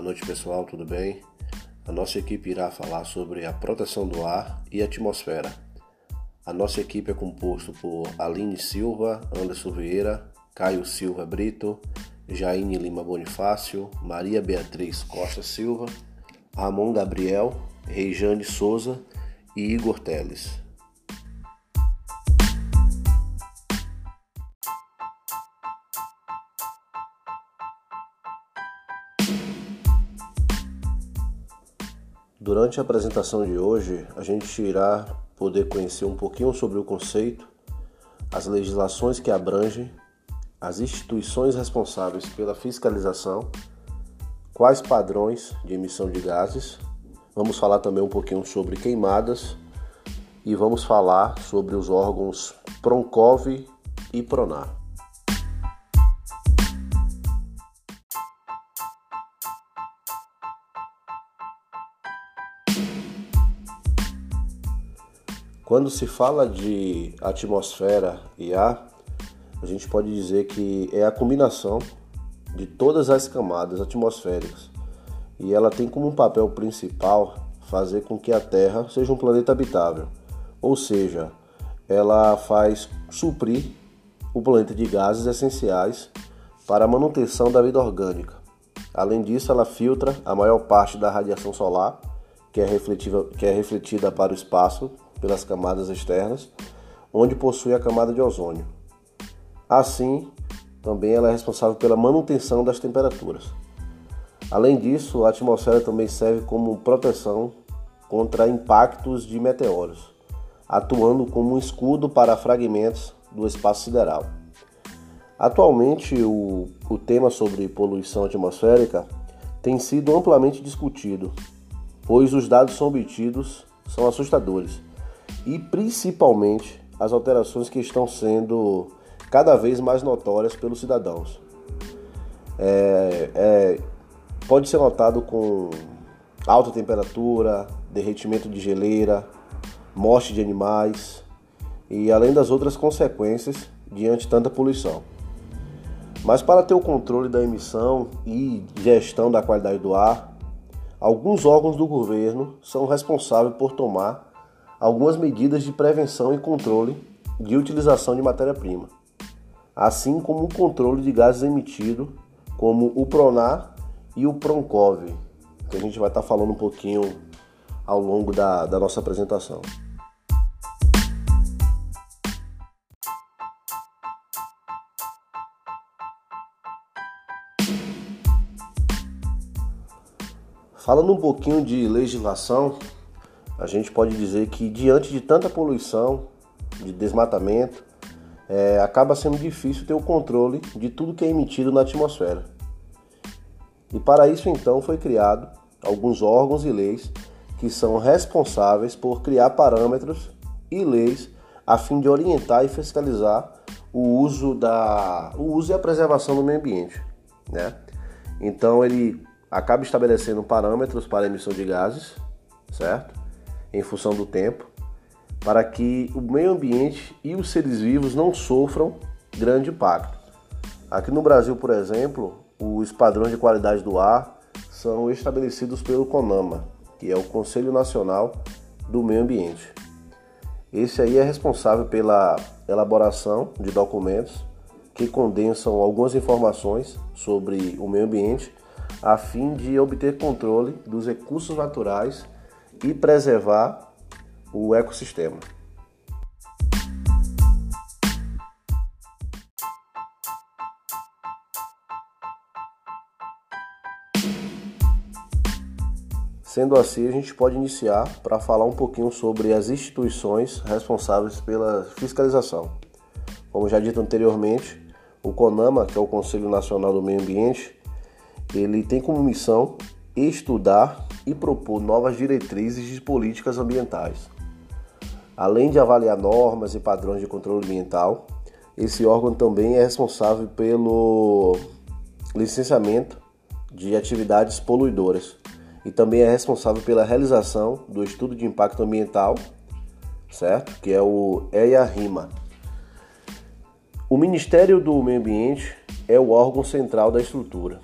Boa noite, pessoal, tudo bem? A nossa equipe irá falar sobre a proteção do ar e atmosfera. A nossa equipe é composta por Aline Silva, Anderson Vieira, Caio Silva Brito, Jaine Lima Bonifácio, Maria Beatriz Costa Silva, Ramon Gabriel, Reijane Souza e Igor Teles. Durante a apresentação de hoje, a gente irá poder conhecer um pouquinho sobre o conceito, as legislações que abrangem, as instituições responsáveis pela fiscalização, quais padrões de emissão de gases. Vamos falar também um pouquinho sobre queimadas e vamos falar sobre os órgãos Proncov e Pronar. Quando se fala de atmosfera e ar, a gente pode dizer que é a combinação de todas as camadas atmosféricas e ela tem como papel principal fazer com que a Terra seja um planeta habitável, ou seja, ela faz suprir o planeta de gases essenciais para a manutenção da vida orgânica. Além disso, ela filtra a maior parte da radiação solar, que é, que é refletida para o espaço pelas camadas externas, onde possui a camada de ozônio. Assim, também ela é responsável pela manutenção das temperaturas. Além disso, a atmosfera também serve como proteção contra impactos de meteoros, atuando como um escudo para fragmentos do espaço sideral. Atualmente, o, o tema sobre poluição atmosférica tem sido amplamente discutido, pois os dados são obtidos são assustadores e principalmente as alterações que estão sendo cada vez mais notórias pelos cidadãos. É, é, pode ser notado com alta temperatura, derretimento de geleira, morte de animais e além das outras consequências diante de tanta poluição. Mas para ter o controle da emissão e gestão da qualidade do ar, alguns órgãos do governo são responsáveis por tomar algumas medidas de prevenção e controle de utilização de matéria-prima, assim como o controle de gases emitidos, como o Pronar e o Proncov, que a gente vai estar falando um pouquinho ao longo da, da nossa apresentação. Falando um pouquinho de legislação, a gente pode dizer que diante de tanta poluição, de desmatamento, é, acaba sendo difícil ter o controle de tudo que é emitido na atmosfera. E para isso então foi criado alguns órgãos e leis que são responsáveis por criar parâmetros e leis a fim de orientar e fiscalizar o uso da o uso e a preservação do meio ambiente, né? Então ele acaba estabelecendo parâmetros para a emissão de gases, certo? em função do tempo, para que o meio ambiente e os seres vivos não sofram grande impacto. Aqui no Brasil, por exemplo, os padrões de qualidade do ar são estabelecidos pelo CONAMA, que é o Conselho Nacional do Meio Ambiente. Esse aí é responsável pela elaboração de documentos que condensam algumas informações sobre o meio ambiente a fim de obter controle dos recursos naturais e preservar o ecossistema. Sendo assim, a gente pode iniciar para falar um pouquinho sobre as instituições responsáveis pela fiscalização. Como já dito anteriormente, o CONAMA, que é o Conselho Nacional do Meio Ambiente, ele tem como missão estudar e propor novas diretrizes de políticas ambientais. Além de avaliar normas e padrões de controle ambiental, esse órgão também é responsável pelo licenciamento de atividades poluidoras e também é responsável pela realização do estudo de impacto ambiental, certo? Que é o EIA-RIMA. O Ministério do Meio Ambiente é o órgão central da estrutura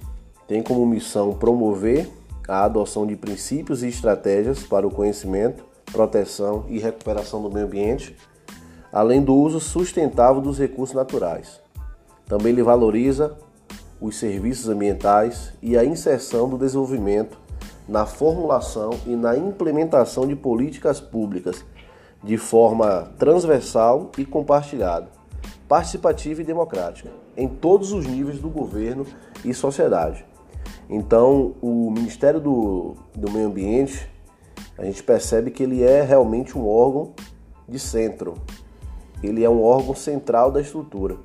tem como missão promover a adoção de princípios e estratégias para o conhecimento, proteção e recuperação do meio ambiente, além do uso sustentável dos recursos naturais. Também ele valoriza os serviços ambientais e a inserção do desenvolvimento na formulação e na implementação de políticas públicas de forma transversal e compartilhada, participativa e democrática, em todos os níveis do governo e sociedade. Então, o Ministério do, do Meio Ambiente, a gente percebe que ele é realmente um órgão de centro, ele é um órgão central da estrutura,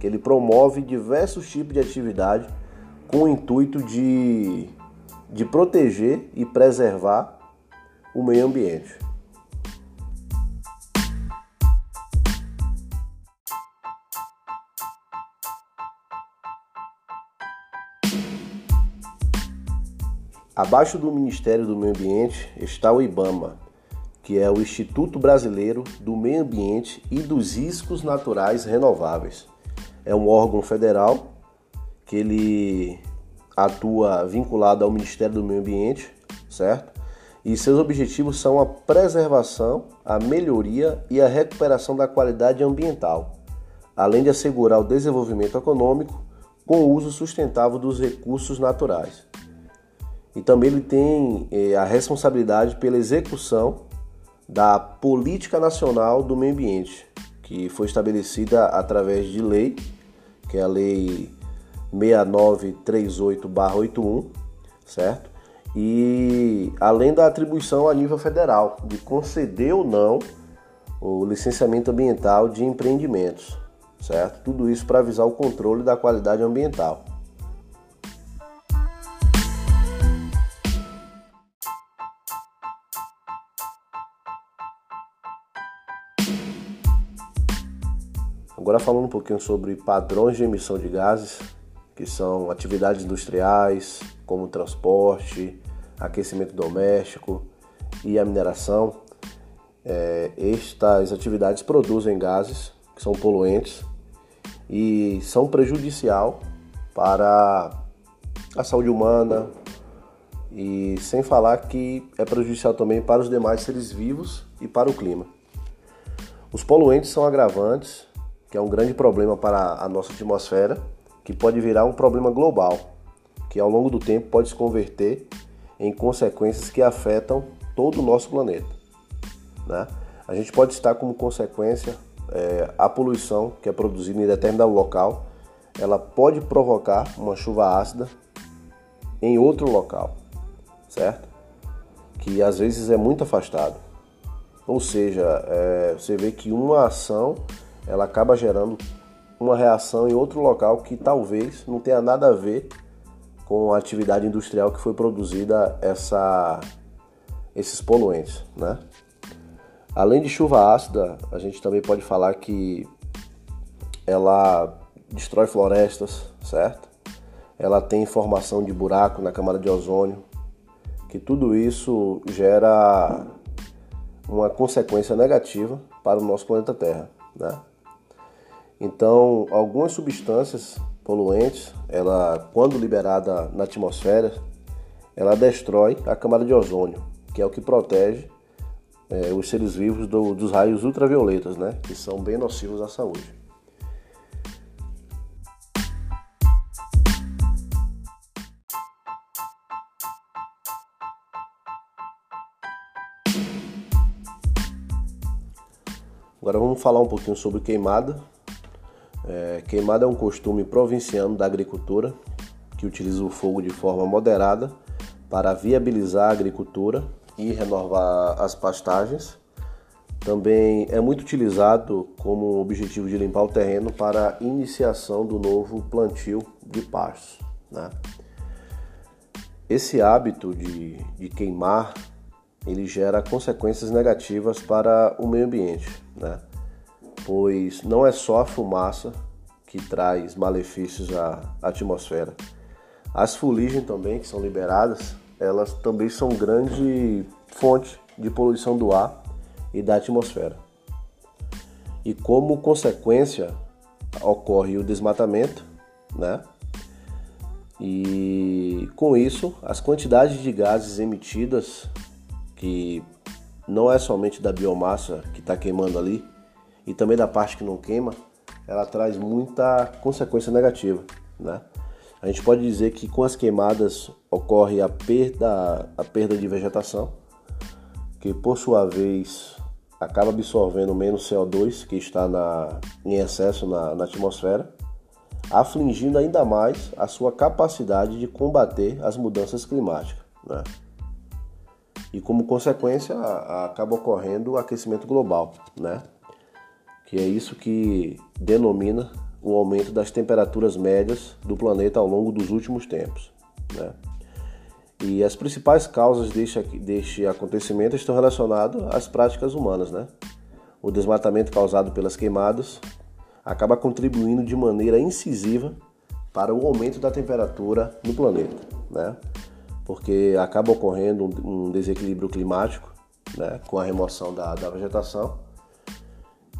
que ele promove diversos tipos de atividade com o intuito de, de proteger e preservar o meio ambiente. Abaixo do Ministério do Meio Ambiente está o IBAMA, que é o Instituto Brasileiro do Meio Ambiente e dos Riscos Naturais Renováveis. É um órgão federal que ele atua vinculado ao Ministério do Meio Ambiente, certo? E seus objetivos são a preservação, a melhoria e a recuperação da qualidade ambiental, além de assegurar o desenvolvimento econômico com o uso sustentável dos recursos naturais e também ele tem eh, a responsabilidade pela execução da Política Nacional do Meio Ambiente, que foi estabelecida através de lei, que é a Lei 6938-81, certo? E além da atribuição a nível federal de conceder ou não o licenciamento ambiental de empreendimentos, certo? Tudo isso para visar o controle da qualidade ambiental. Agora falando um pouquinho sobre padrões de emissão de gases, que são atividades industriais, como transporte, aquecimento doméstico e a mineração. É, estas atividades produzem gases que são poluentes e são prejudicial para a saúde humana e sem falar que é prejudicial também para os demais seres vivos e para o clima. Os poluentes são agravantes que é um grande problema para a nossa atmosfera, que pode virar um problema global, que ao longo do tempo pode se converter em consequências que afetam todo o nosso planeta. Né? A gente pode estar como consequência é, a poluição que é produzida em determinado local, ela pode provocar uma chuva ácida em outro local, certo? Que às vezes é muito afastado. Ou seja, é, você vê que uma ação ela acaba gerando uma reação em outro local que talvez não tenha nada a ver com a atividade industrial que foi produzida essa, esses poluentes, né? Além de chuva ácida, a gente também pode falar que ela destrói florestas, certo? Ela tem formação de buraco na camada de ozônio, que tudo isso gera uma consequência negativa para o nosso planeta Terra, né? Então, algumas substâncias poluentes, ela quando liberada na atmosfera, ela destrói a camada de ozônio, que é o que protege é, os seres vivos do, dos raios ultravioletas, né, que são bem nocivos à saúde. Agora vamos falar um pouquinho sobre queimada, é, queimada é um costume provinciano da agricultura que utiliza o fogo de forma moderada para viabilizar a agricultura e renovar as pastagens. Também é muito utilizado como objetivo de limpar o terreno para iniciação do novo plantio de pastos. Né? Esse hábito de, de queimar ele gera consequências negativas para o meio ambiente. Né? Pois não é só a fumaça que traz malefícios à atmosfera. As fuligens também, que são liberadas, elas também são grande fonte de poluição do ar e da atmosfera. E como consequência ocorre o desmatamento, né? E com isso, as quantidades de gases emitidas, que não é somente da biomassa que está queimando ali, e também da parte que não queima, ela traz muita consequência negativa, né? A gente pode dizer que com as queimadas ocorre a perda, a perda de vegetação, que por sua vez acaba absorvendo menos CO2 que está na, em excesso na, na atmosfera, afligindo ainda mais a sua capacidade de combater as mudanças climáticas. Né? E como consequência acaba ocorrendo o aquecimento global, né? Que é isso que denomina o aumento das temperaturas médias do planeta ao longo dos últimos tempos. Né? E as principais causas deste, deste acontecimento estão relacionadas às práticas humanas. Né? O desmatamento causado pelas queimadas acaba contribuindo de maneira incisiva para o aumento da temperatura no planeta, né? porque acaba ocorrendo um desequilíbrio climático né? com a remoção da, da vegetação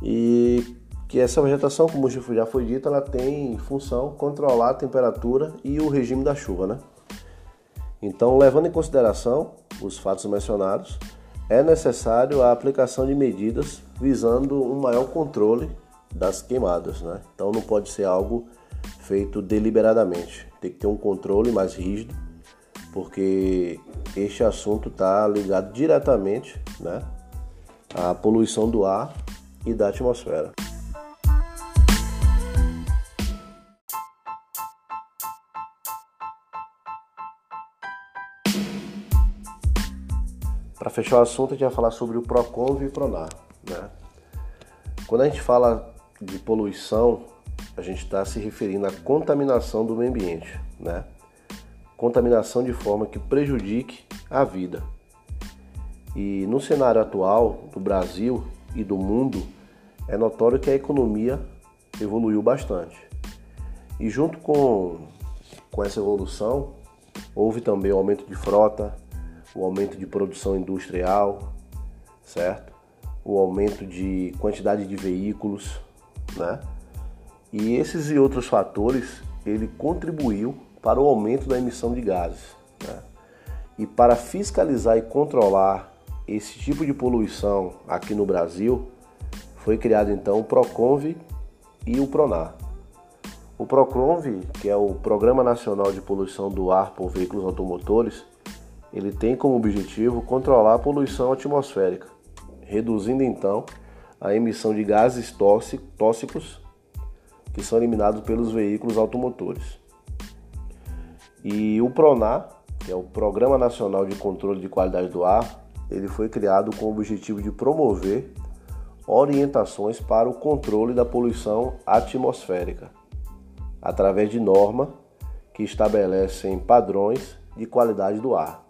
e que essa vegetação, como já foi dito, ela tem função controlar a temperatura e o regime da chuva, né? Então, levando em consideração os fatos mencionados, é necessário a aplicação de medidas visando um maior controle das queimadas, né? Então, não pode ser algo feito deliberadamente, tem que ter um controle mais rígido, porque este assunto está ligado diretamente, né, à poluição do ar e da atmosfera. Para fechar o assunto, a gente vai falar sobre o PROCONV e o PRONAR. Né? Quando a gente fala de poluição, a gente está se referindo à contaminação do meio ambiente, né? Contaminação de forma que prejudique a vida. E no cenário atual do Brasil e do mundo, é notório que a economia evoluiu bastante. E junto com, com essa evolução, houve também o aumento de frota, o aumento de produção industrial, certo? O aumento de quantidade de veículos, né? E esses e outros fatores, ele contribuiu para o aumento da emissão de gases. Né? E para fiscalizar e controlar esse tipo de poluição aqui no Brasil, foi criado então o Proconv e o Pronar. O Proconv, que é o Programa Nacional de Poluição do Ar por Veículos Automotores, ele tem como objetivo controlar a poluição atmosférica, reduzindo então a emissão de gases tóxicos que são eliminados pelos veículos automotores. E o PRONAR, que é o Programa Nacional de Controle de Qualidade do Ar, ele foi criado com o objetivo de promover orientações para o controle da poluição atmosférica, através de normas que estabelecem padrões de qualidade do ar.